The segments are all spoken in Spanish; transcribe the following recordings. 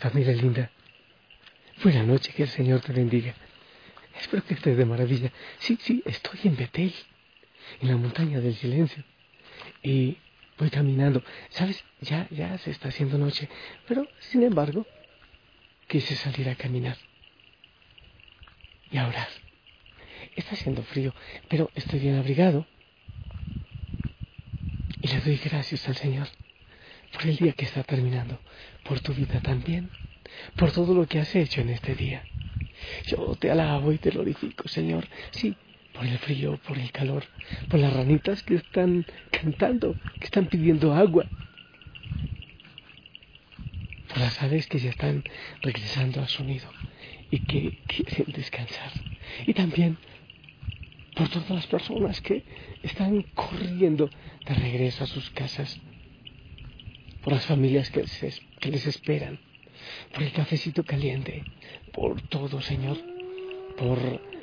Familia linda, buena noche, que el Señor te bendiga. Espero que estés de maravilla. Sí, sí, estoy en Betel, en la montaña del silencio. Y voy caminando. ¿Sabes? Ya, ya se está haciendo noche. Pero, sin embargo, quise salir a caminar y a orar. Está haciendo frío, pero estoy bien abrigado. Y le doy gracias al Señor por el día que está terminando, por tu vida también, por todo lo que has hecho en este día. Yo te alabo y te glorifico, Señor, sí, por el frío, por el calor, por las ranitas que están cantando, que están pidiendo agua, por las aves que ya están regresando a su nido y que quieren descansar. Y también por todas las personas que están corriendo de regreso a sus casas, por las familias que les, esperan, por el cafecito caliente, por todo, Señor, por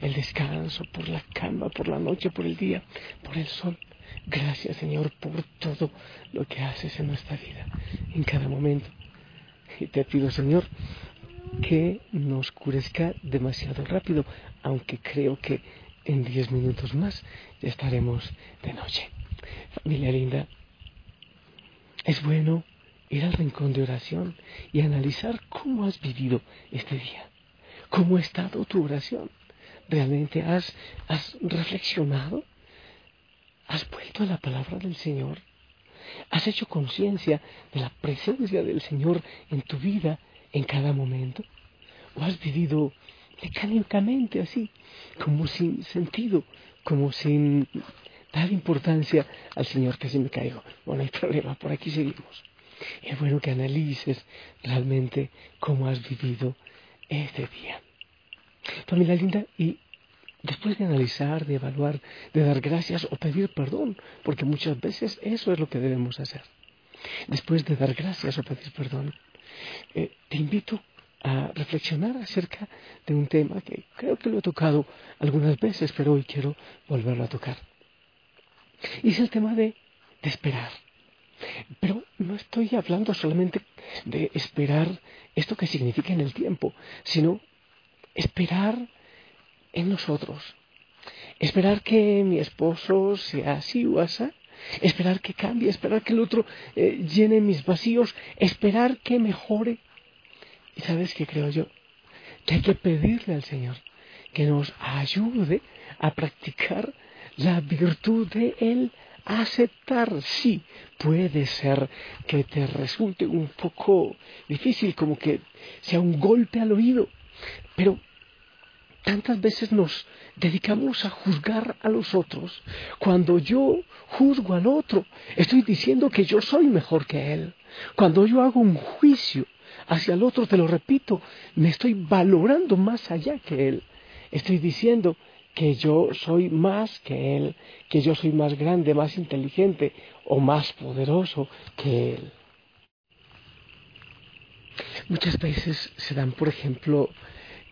el descanso, por la cama, por la noche, por el día, por el sol. Gracias, Señor, por todo lo que haces en nuestra vida, en cada momento. Y te pido, Señor, que no oscurezca demasiado rápido, aunque creo que en diez minutos más ya estaremos de noche. Familia linda, es bueno ir al rincón de oración y analizar cómo has vivido este día, cómo ha estado tu oración. ¿Realmente has, has reflexionado? ¿Has vuelto a la palabra del Señor? ¿Has hecho conciencia de la presencia del Señor en tu vida en cada momento? ¿O has vivido mecánicamente así, como sin sentido, como sin dar importancia al Señor que si me caigo. Bueno, no hay problema, por aquí seguimos. Es bueno que analices realmente cómo has vivido este día. Familia linda, y después de analizar, de evaluar, de dar gracias o pedir perdón, porque muchas veces eso es lo que debemos hacer. Después de dar gracias o pedir perdón, eh, te invito a reflexionar acerca de un tema que creo que lo he tocado algunas veces, pero hoy quiero volverlo a tocar. Y es el tema de, esperar. Pero no estoy hablando solamente de esperar esto que significa en el tiempo, sino esperar en nosotros. Esperar que mi esposo sea así o así, esperar que cambie, esperar que el otro eh, llene mis vacíos, esperar que mejore y sabes qué creo yo? Que hay que pedirle al Señor que nos ayude a practicar la virtud de Él aceptar. Sí, puede ser que te resulte un poco difícil, como que sea un golpe al oído, pero tantas veces nos dedicamos a juzgar a los otros. Cuando yo juzgo al otro, estoy diciendo que yo soy mejor que él. Cuando yo hago un juicio, hacia el otro, te lo repito, me estoy valorando más allá que Él. Estoy diciendo que yo soy más que Él, que yo soy más grande, más inteligente o más poderoso que Él. Muchas veces se dan, por ejemplo,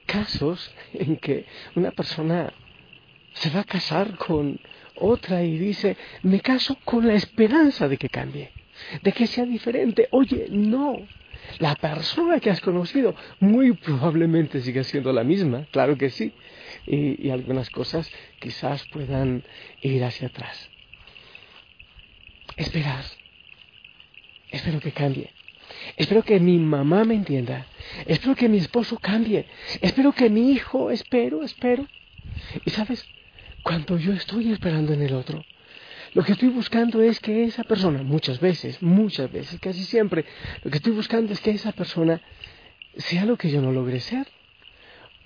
casos en que una persona se va a casar con otra y dice, me caso con la esperanza de que cambie, de que sea diferente. Oye, no, la persona que has conocido muy probablemente sigue siendo la misma, claro que sí, y, algunas cosas quizás puedan ir hacia atrás. Esperar. Espero que cambie. Espero que mi mamá me entienda. Espero que mi esposo cambie. Espero que mi hijo, espero, espero. Y sabes, cuando yo estoy esperando en el otro, lo que estoy buscando es que esa persona, muchas veces, muchas veces, casi siempre, lo que estoy buscando es que esa persona sea lo que yo no logré ser,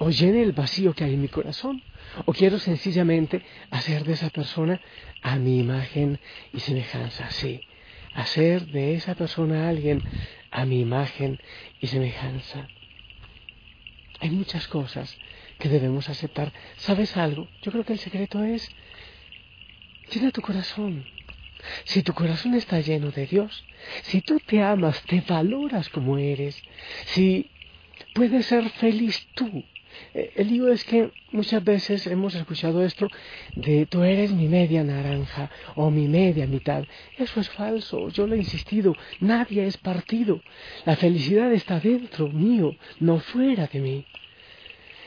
o llene el vacío que hay en mi corazón, o quiero sencillamente hacer de esa persona a mi imagen y semejanza, sí, hacer de esa persona a alguien a mi imagen y semejanza. Hay muchas cosas que debemos aceptar. ¿Sabes algo? Yo creo que el secreto es Llena tu corazón. Si tu corazón está lleno de Dios, si tú te amas, te valoras como eres, si puedes ser feliz tú, el lío es que muchas veces hemos escuchado esto de tú eres mi media naranja o mi media mitad. Eso es falso, yo lo he insistido, nadie es partido. La felicidad está dentro mío, no fuera de mí.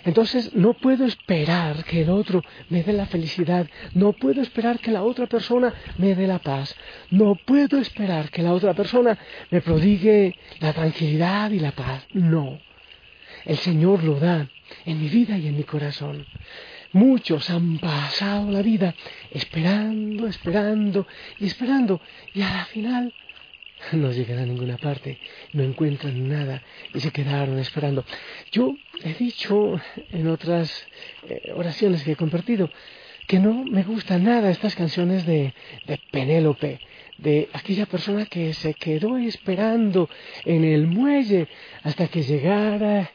Entonces no puedo esperar que el otro me dé la felicidad, no puedo esperar que la otra persona me dé la paz, no puedo esperar que la otra persona me prodigue la tranquilidad y la paz. No, el Señor lo da en mi vida y en mi corazón. Muchos han pasado la vida esperando, esperando y esperando y a la final no llegan a ninguna parte, no encuentran nada y se quedaron esperando. Yo he dicho en otras eh, oraciones que he compartido que no me gustan nada estas canciones de, de Penélope, de aquella persona que se quedó esperando en el muelle hasta que llegara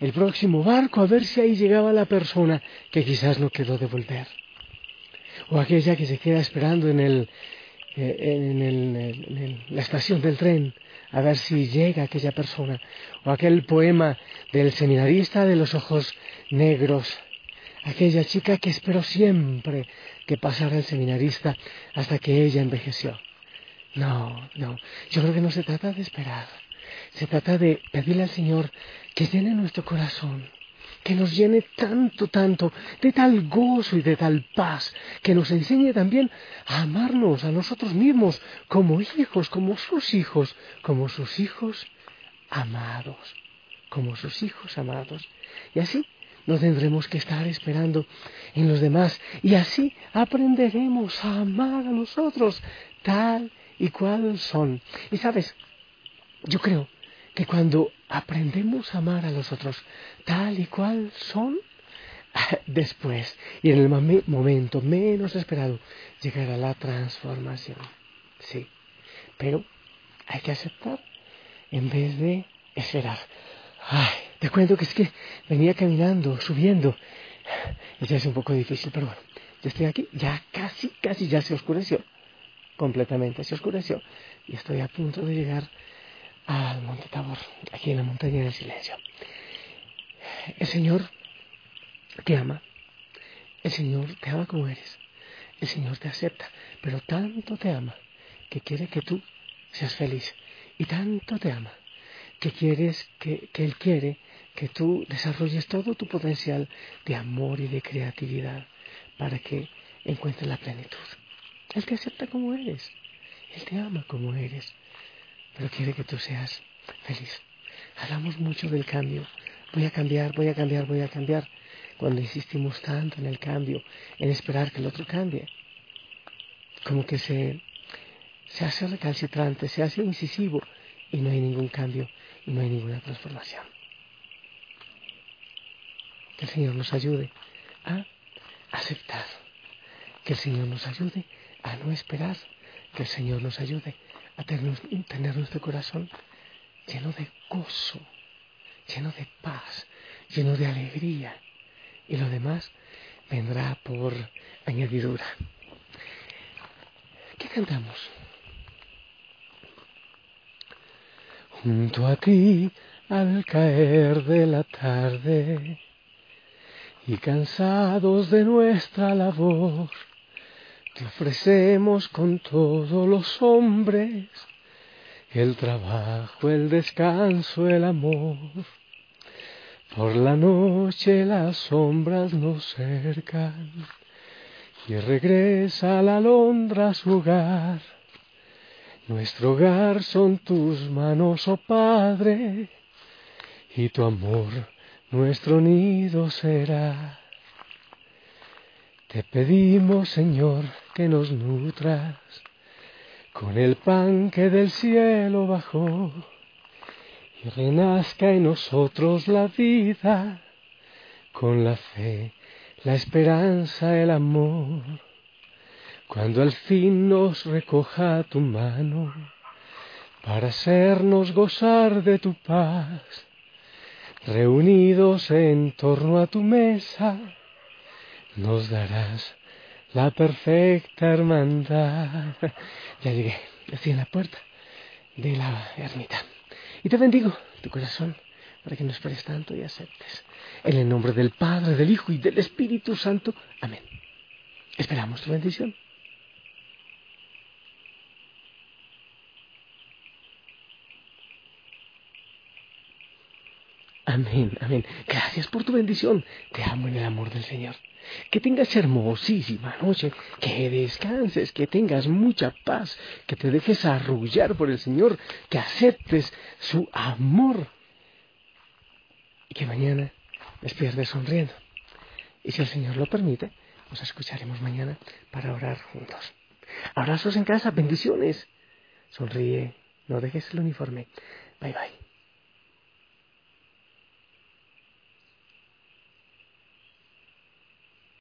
el próximo barco a ver si ahí llegaba la persona que quizás no quedó de volver. O aquella que se queda esperando en, el, eh, en, la estación del tren a ver si llega aquella persona. O aquel poema del seminarista de los ojos negros. Aquella chica que esperó siempre que pasara el seminarista hasta que ella envejeció. No, no, yo creo que no se trata de esperar. Se trata de pedirle al Señor que llene nuestro corazón, que nos llene tanto, tanto, de tal gozo y de tal paz, que nos enseñe también a amarnos a nosotros mismos como hijos, como sus hijos, como sus hijos amados, como sus hijos amados. Y así no tendremos que estar esperando en los demás y así aprenderemos a amar a nosotros tal y cual son. Y sabes, yo creo que cuando aprendemos a amar a los otros tal y cual son, después y en el momento menos esperado llegará la transformación. Sí, pero hay que aceptar en vez de esperar. Ay, te cuento que es que venía caminando, subiendo. Ya es un poco difícil, pero bueno, ya estoy aquí, ya casi, casi ya se oscureció. Completamente se oscureció. Y estoy a punto de llegar al Monte Tabor, aquí en la montaña del silencio. El Señor te ama, el Señor te ama como eres, el Señor te acepta, pero tanto te ama que quiere que tú seas feliz. Y tanto te ama que quieres que, que Él quiere que tú desarrolles todo tu potencial de amor y de creatividad para que encuentres la plenitud. Él te acepta como eres, Él te ama como eres pero quiere que tú seas feliz. Hablamos mucho del cambio. Voy a cambiar, voy a cambiar, voy a cambiar. Cuando insistimos tanto en el cambio, en esperar que el otro cambie, como que se, se hace recalcitrante, se hace incisivo y no hay ningún cambio y no hay ninguna transformación. Que el Señor nos ayude a aceptar, que el Señor nos ayude a no esperar, que el Señor nos ayude a tener, nuestro corazón lleno de gozo, lleno de paz, lleno de alegría. Y lo demás vendrá por añadidura. ¿Qué cantamos? Junto a ti al caer de la tarde y cansados de nuestra labor te ofrecemos con todos los hombres el trabajo, el descanso, el amor. Por la noche las sombras nos cercan y regresa la alondra a su hogar. Nuestro hogar son tus manos, oh Padre, y tu amor nuestro nido será. Te pedimos, Señor, que nos nutras. Con el pan que del cielo bajó y renazca en nosotros la vida. Con la fe, la esperanza, el amor. Cuando al fin nos recoja tu mano para hacernos gozar de tu paz, reunidos en torno a tu mesa, nos darás la perfecta hermandad. Ya llegué, estoy en la puerta de la ermita. Y te bendigo tu corazón para que nos prestes tanto y aceptes. En el nombre del Padre, del Hijo y del Espíritu Santo. Amén. Esperamos tu bendición. Amén, amén. Gracias por tu bendición. Te amo en el amor del Señor. Que tengas hermosísima noche, que descanses, que tengas mucha paz, que te dejes arrullar por el Señor, que aceptes su amor y que mañana despiertes sonriendo. Y si el Señor lo permite, nos escucharemos mañana para orar juntos. Abrazos en casa, bendiciones. Sonríe, no dejes el uniforme. Bye bye.